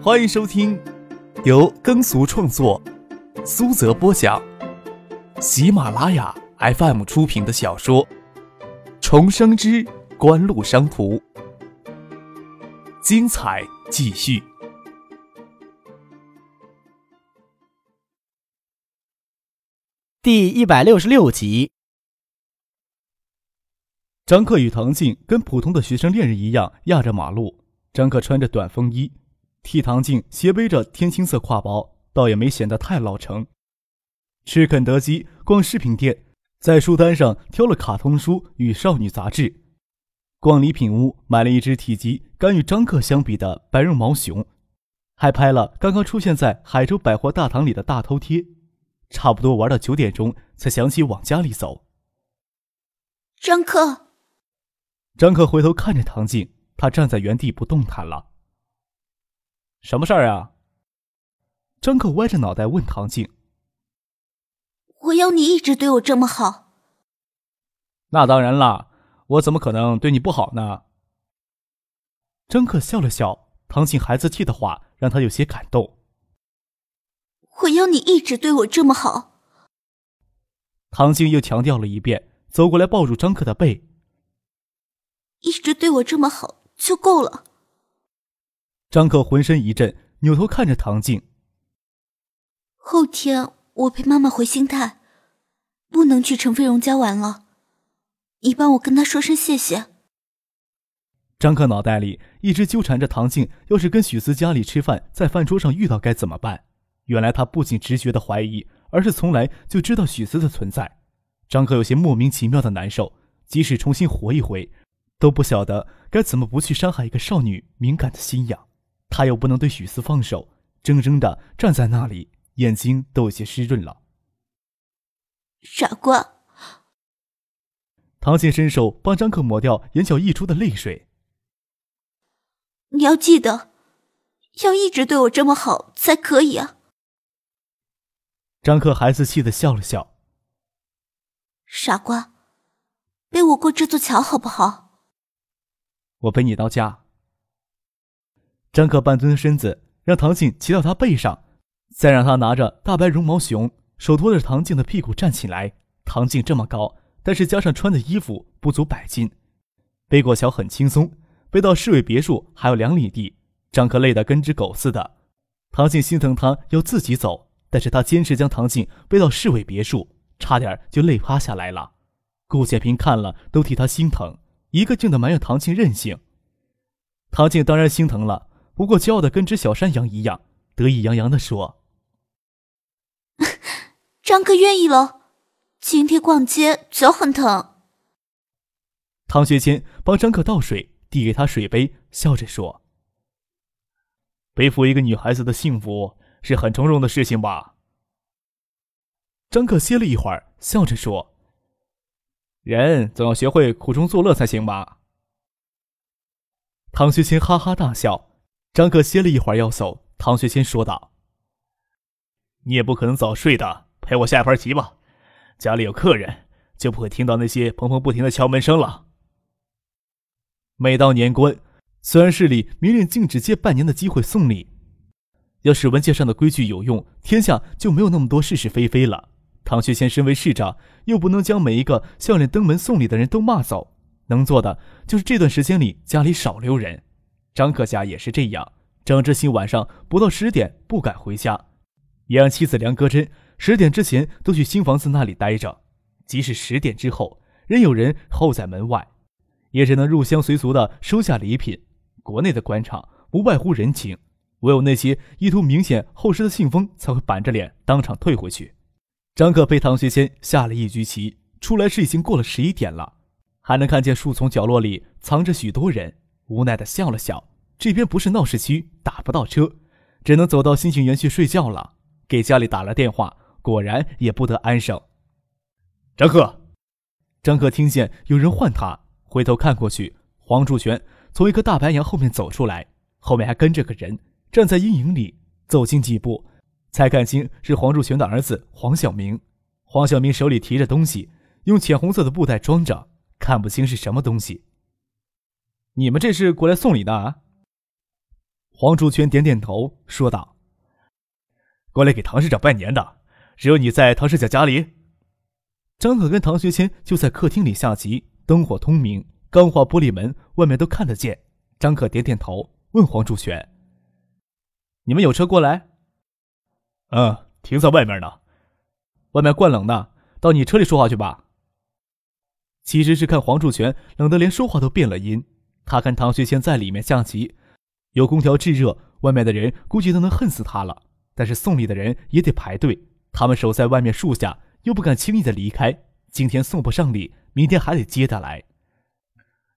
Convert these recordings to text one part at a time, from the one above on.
欢迎收听由耕俗创作、苏泽播讲、喜马拉雅 FM 出品的小说《重生之官路商途》，精彩继续，第一百六十六集。张克与唐静跟普通的学生恋人一样压着马路。张克穿着短风衣，替唐静斜背着天青色挎包，倒也没显得太老成。吃肯德基，逛饰品店，在书单上挑了卡通书与少女杂志，逛礼品屋买了一只体积敢与张克相比的白绒毛熊，还拍了刚刚出现在海州百货大堂里的大头贴。差不多玩到九点钟，才想起往家里走。张克，张克回头看着唐静。他站在原地不动弹了。什么事儿啊？张克歪着脑袋问唐静：“我要你一直对我这么好。”那当然啦，我怎么可能对你不好呢？张克笑了笑，唐静孩子气的话让他有些感动。我要你一直对我这么好。唐静又强调了一遍，走过来抱住张克的背，一直对我这么好。就够了。张克浑身一震，扭头看着唐静。后天我陪妈妈回新泰，不能去陈飞荣家玩了，你帮我跟他说声谢谢。张克脑袋里一直纠缠着唐静，要是跟许思家里吃饭，在饭桌上遇到该怎么办？原来他不仅直觉的怀疑，而是从来就知道许思的存在。张克有些莫名其妙的难受，即使重新活一回。都不晓得该怎么不去伤害一个少女敏感的心痒，他又不能对许思放手，怔怔的站在那里，眼睛都有些湿润了。傻瓜！唐静伸手帮张克抹掉眼角溢出的泪水。你要记得，要一直对我这么好才可以啊！张克孩子气的笑了笑。傻瓜，背我过这座桥好不好？我背你到家。张克半蹲身子，让唐静骑到他背上，再让他拿着大白绒毛熊，手托着唐静的屁股站起来。唐静这么高，但是加上穿的衣服不足百斤，背过桥很轻松。背到市委别墅还有两里地，张克累得跟只狗似的。唐静心疼他要自己走，但是他坚持将唐静背到市委别墅，差点就累趴下来了。顾建平看了都替他心疼。一个劲的埋怨唐静任性，唐静当然心疼了，不过骄傲的跟只小山羊一样，得意洋洋的说：“张哥愿意了，今天逛街脚很疼。”唐学谦帮张克倒水，递给他水杯，笑着说：“背负一个女孩子的幸福是很从容的事情吧？”张克歇了一会儿，笑着说。人总要学会苦中作乐才行吧？唐学谦哈哈大笑。张克歇了一会儿要走，唐学谦说道：“你也不可能早睡的，陪我下盘棋吧。家里有客人，就不会听到那些砰砰不停的敲门声了。每到年关，虽然市里明令禁止借半年的机会送礼，要是文件上的规矩有用，天下就没有那么多是是非非了。”唐学谦身为市长，又不能将每一个笑脸登门送礼的人都骂走，能做的就是这段时间里家里少留人。张克家也是这样，张志新晚上不到十点不敢回家，也让妻子梁歌珍十点之前都去新房子那里待着。即使十点之后仍有人候在门外，也只能入乡随俗的收下礼品。国内的官场不外乎人情，唯有那些意图明显厚实的信封才会板着脸当场退回去。张克陪唐学谦下了一局棋，出来时已经过了十一点了，还能看见树丛角落里藏着许多人，无奈的笑了笑。这边不是闹市区，打不到车，只能走到新兴园区睡觉了。给家里打了电话，果然也不得安生。张克，张克听见有人唤他，回头看过去，黄柱全从一棵大白杨后面走出来，后面还跟着个人，站在阴影里，走近几步。才看清是黄柱全的儿子黄晓明。黄晓明手里提着东西，用浅红色的布袋装着，看不清是什么东西。你们这是过来送礼的啊？黄竹泉点点头，说道：“过来给唐市长拜年的，只有你在唐市长家里。”张可跟唐学谦就在客厅里下棋，灯火通明，钢化玻璃门外面都看得见。张可点点头，问黄竹泉：“你们有车过来？”“嗯，停在外面呢。外面怪冷的，到你车里说话去吧。”其实是看黄竹泉冷得连说话都变了音。他看唐学谦在里面下棋，有空调制热，外面的人估计都能恨死他了。但是送礼的人也得排队，他们守在外面树下，又不敢轻易的离开。今天送不上礼，明天还得接得来。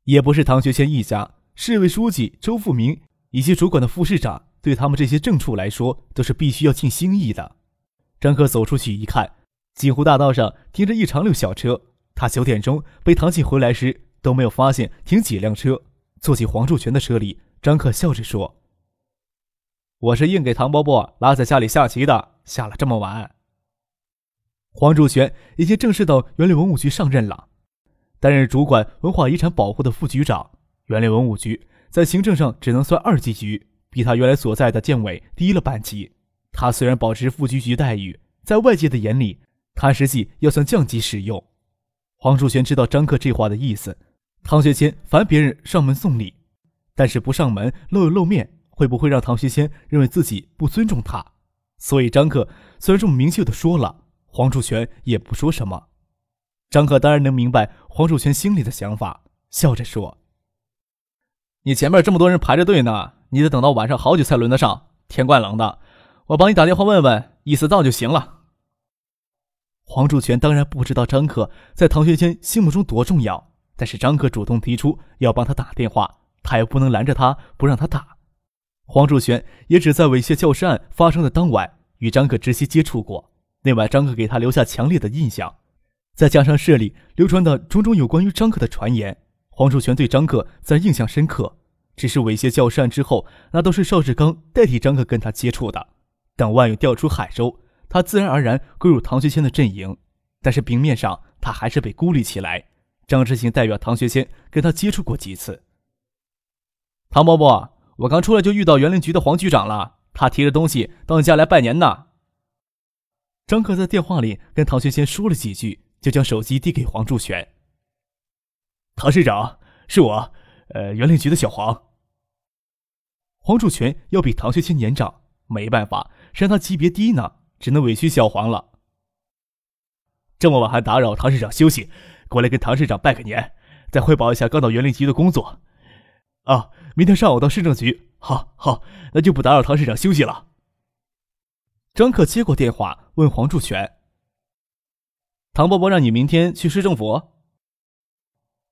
也不是唐学谦一家，市委书记周富明以及主管的副市长，对他们这些正处来说，都是必须要尽心意的。张克走出去一看，锦湖大道上停着一长溜小车。他九点钟被唐静回来时，都没有发现停几辆车。坐进黄柱全的车里，张克笑着说：“我是硬给唐伯伯拉在家里下棋的，下了这么晚。”黄柱全已经正式到园林文物局上任了，担任主管文化遗产保护的副局长。园林文物局在行政上只能算二级局，比他原来所在的建委低了半级。他虽然保持副局级待遇，在外界的眼里，他实际要算降级使用。黄柱全知道张克这话的意思。唐学谦烦别人上门送礼，但是不上门露露面，会不会让唐学谦认为自己不尊重他？所以张克虽然这么明确的说了，黄楚全也不说什么。张克当然能明白黄楚全心里的想法，笑着说：“你前面这么多人排着队呢，你得等到晚上好久才轮得上。天怪冷的，我帮你打电话问问，意思到就行了。”黄楚全当然不知道张克在唐学谦心目中多重要。但是张克主动提出要帮他打电话，他又不能拦着他不让他打。黄柱全也只在猥亵教师案发生的当晚与张克直接接触过，那晚张克给他留下强烈的印象。再加上市里流传的种种有关于张克的传言，黄柱全对张克自然印象深刻。只是猥亵教师案之后，那都是邵志刚代替张克跟他接触的。等万勇调出海州，他自然而然归入唐学谦的阵营。但是明面上他还是被孤立起来。张之行代表唐学谦跟他接触过几次。唐伯伯，我刚出来就遇到园林局的黄局长了，他提着东西到你家来拜年呢。张克在电话里跟唐学谦说了几句，就将手机递给黄柱全。唐市长，是我，呃，园林局的小黄。黄柱全要比唐学谦年长，没办法，谁让他级别低呢？只能委屈小黄了。这么晚还打扰唐市长休息。过来跟唐市长拜个年，再汇报一下刚到园林局的工作。啊，明天上午到市政局。好，好，那就不打扰唐市长休息了。张克接过电话，问黄柱全：“唐伯伯让你明天去市政府，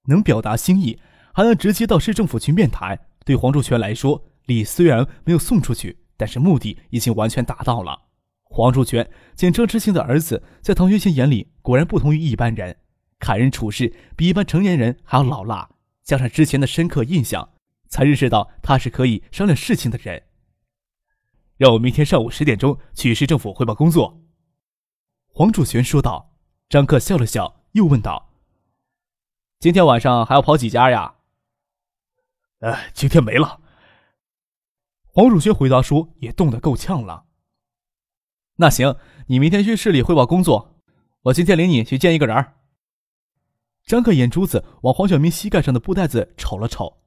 能表达心意，还能直接到市政府去面谈。对黄柱全来说，礼虽然没有送出去，但是目的已经完全达到了。黄柱全见张之兴的儿子，在唐学谦眼里果然不同于一般人。”看人处事比一般成年人还要老辣，加上之前的深刻印象，才认识到他是可以商量事情的人。让我明天上午十点钟去市政府汇报工作。”黄楚全说道。张克笑了笑，又问道：“今天晚上还要跑几家呀？”“哎，今天没了。”黄楚全回答说，也冻得够呛了。“那行，你明天去市里汇报工作，我今天领你去见一个人儿。”张克眼珠子往黄晓明膝盖上的布袋子瞅了瞅，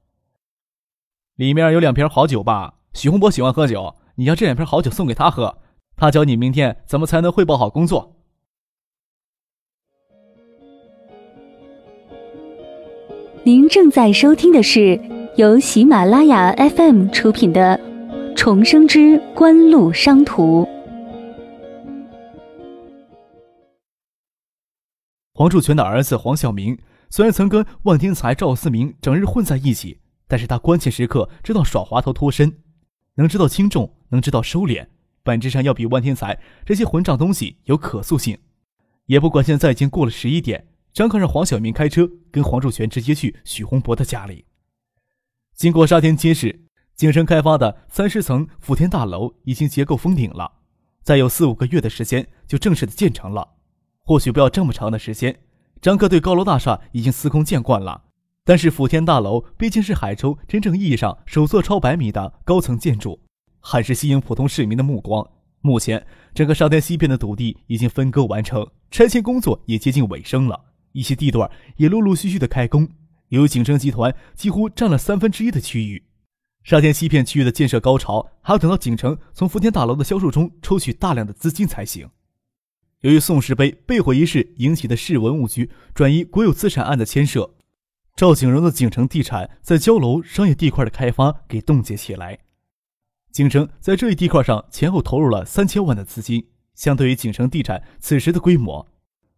里面有两瓶好酒吧？许洪博喜欢喝酒，你将这两瓶好酒送给他喝，他教你明天怎么才能汇报好工作。您正在收听的是由喜马拉雅 FM 出品的《重生之官路商途》。黄柱全的儿子黄晓明虽然曾跟万天才、赵思明整日混在一起，但是他关键时刻知道耍滑头脱身，能知道轻重，能知道收敛，本质上要比万天才这些混账东西有可塑性。也不管现在已经过了十一点，张克让黄晓明开车跟黄柱全直接去许洪博的家里。经过沙田街市景深开发的三十层福田大楼已经结构封顶了，再有四五个月的时间就正式的建成了。或许不要这么长的时间，张克对高楼大厦已经司空见惯了，但是福田大楼毕竟是海州真正意义上首座超百米的高层建筑，很是吸引普通市民的目光。目前，整个沙田西片的土地已经分割完成，拆迁工作也接近尾声了，一些地段也陆陆续续的开工。由于景城集团几乎占了三分之一的区域，沙田西片区域的建设高潮还要等到景城从福田大楼的销售中抽取大量的资金才行。由于宋石碑被毁一事引起的市文物局转移国有资产案的牵涉，赵景荣的景城地产在交楼商业地块的开发给冻结起来。景城在这一地块上前后投入了三千万的资金，相对于景城地产此时的规模，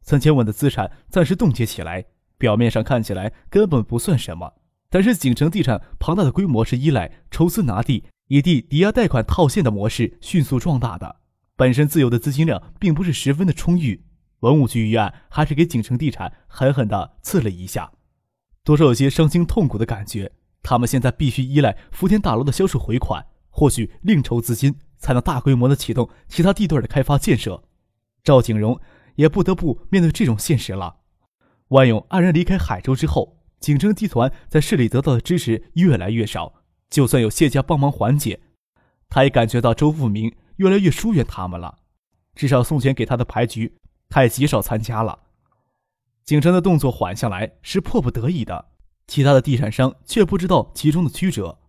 三千万的资产暂时冻结起来，表面上看起来根本不算什么。但是景城地产庞大的规模是依赖筹资拿地、以地抵押贷款套现的模式迅速壮大的，本身自有的资金量并不是十分的充裕。文物局预案还是给景城地产狠狠地刺了一下，多少有些伤心痛苦的感觉。他们现在必须依赖福田大楼的销售回款。或许另筹资金，才能大规模的启动其他地段的开发建设。赵景荣也不得不面对这种现实了。万勇黯然离开海州之后，景城集团在市里得到的支持越来越少。就算有谢家帮忙缓解，他也感觉到周富明越来越疏远他们了。至少送钱给他的牌局，他也极少参加了。景城的动作缓下来是迫不得已的，其他的地产商却不知道其中的曲折，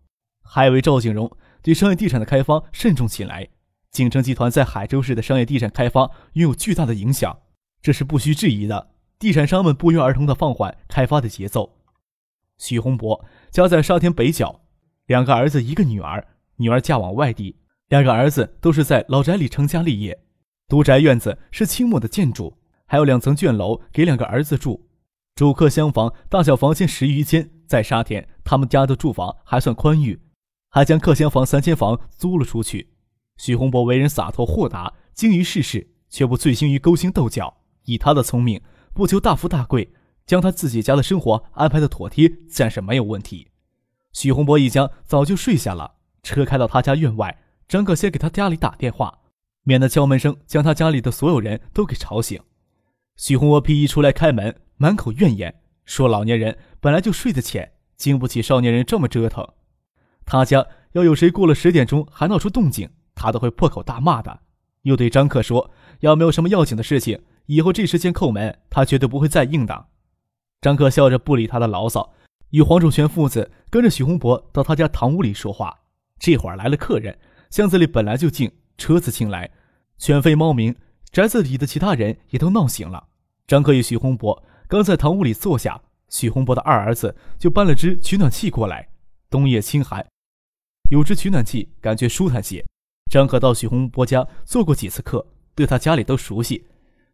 还以为赵景荣。对商业地产的开发慎重起来，景城集团在海州市的商业地产开发拥有巨大的影响，这是不需质疑的。地产商们不约而同地放缓开发的节奏。许洪博家在沙田北角，两个儿子一个女儿，女儿嫁往外地，两个儿子都是在老宅里成家立业。独宅院子是清末的建筑，还有两层卷楼给两个儿子住，主客厢房大小房间十余间，在沙田他们家的住房还算宽裕。还将客厢房三间房租了出去。许洪博为人洒脱豁达，精于世事，却不醉心于勾心斗角。以他的聪明，不求大富大贵，将他自己家的生活安排的妥帖，自然是没有问题。许洪博一家早就睡下了，车开到他家院外，张可先给他家里打电话，免得敲门声将他家里的所有人都给吵醒。许洪波披衣出来开门，满口怨言，说老年人本来就睡得浅，经不起少年人这么折腾。他家要有谁过了十点钟还闹出动静，他都会破口大骂的。又对张克说：“要没有什么要紧的事情，以后这时间叩门，他绝对不会再应的。”张克笑着不理他的牢骚，与黄仲全父子跟着许洪博到他家堂屋里说话。这会儿来了客人，巷子里本来就静，车子进来，犬吠猫鸣，宅子里的其他人也都闹醒了。张克与许洪博刚在堂屋里坐下，许洪博的二儿子就搬了只取暖器过来。冬夜清寒。有只取暖器，感觉舒坦些。张可到许洪博家做过几次客，对他家里都熟悉。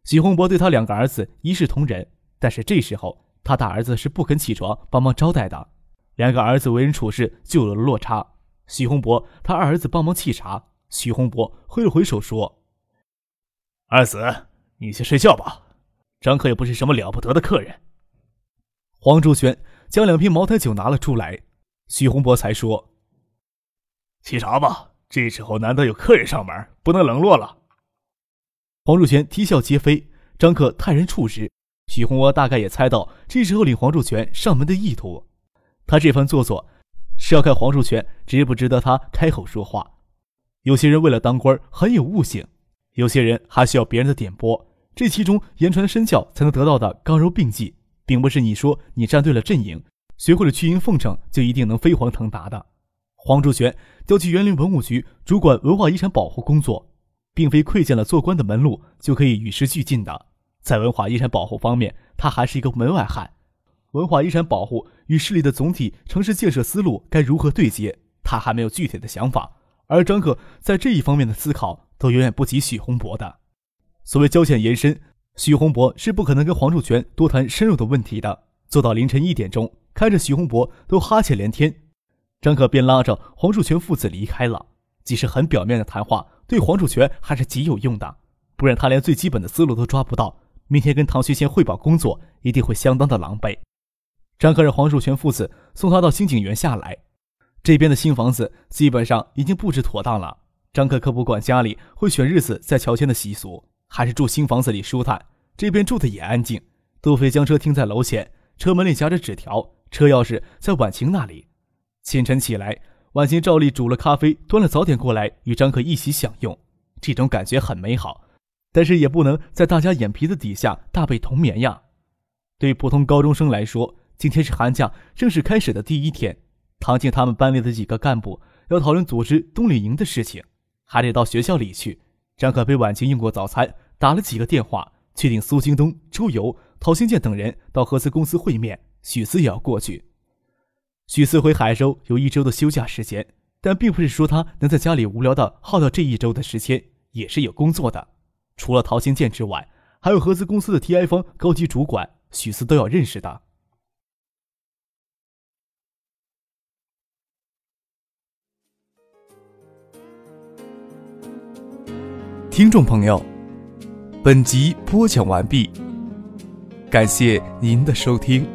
许洪博对他两个儿子一视同仁，但是这时候他大儿子是不肯起床帮忙招待的。两个儿子为人处事就有了落差。许洪博他二儿子帮忙沏茶，许洪博挥了挥手说：“二子，你先睡觉吧。张克也不是什么了不得的客人。”黄竹轩将两瓶茅台酒拿了出来，许洪博才说。沏茶吧，这时候难得有客人上门，不能冷落了。黄竹全啼笑皆非，张克泰然处之。许洪博大概也猜到这时候领黄竹全上门的意图，他这番做作是要看黄树全值不值得他开口说话。有些人为了当官很有悟性，有些人还需要别人的点拨。这其中言传身教才能得到的刚柔并济，并不是你说你站对了阵营，学会了趋炎奉承就一定能飞黄腾达的。黄竹泉调去园林文物局主管文化遗产保护工作，并非窥见了做官的门路就可以与时俱进的。在文化遗产保护方面，他还是一个门外汉。文化遗产保护与市里的总体城市建设思路该如何对接，他还没有具体的想法。而张可在这一方面的思考都远远不及许洪博的。所谓交浅言深，许洪博是不可能跟黄竹泉多谈深入的问题的。做到凌晨一点钟，看着许洪博都哈欠连天。张可便拉着黄树全父子离开了。即使很表面的谈话，对黄树全还是极有用的，不然他连最基本的思路都抓不到。明天跟唐学谦汇报工作，一定会相当的狼狈。张可让黄树全父子送他到新景园下来。这边的新房子基本上已经布置妥当了。张可可不管家里会选日子在乔迁的习俗，还是住新房子里舒坦。这边住的也安静。杜飞将车停在楼前，车门里夹着纸条。车钥匙在婉晴那里。清晨起来，婉晴照例煮了咖啡，端了早点过来，与张可一起享用。这种感觉很美好，但是也不能在大家眼皮子底下大被同眠呀。对普通高中生来说，今天是寒假正式开始的第一天。唐静他们班里的几个干部要讨论组织冬令营的事情，还得到学校里去。张可被婉晴用过早餐，打了几个电话，确定苏京东、周游、陶新建等人到合资公司会面，许思也要过去。许思回海州有一周的休假时间，但并不是说他能在家里无聊的耗掉这一周的时间，也是有工作的。除了陶新建之外，还有合资公司的 TI 方高级主管，许思都要认识的。听众朋友，本集播讲完毕，感谢您的收听。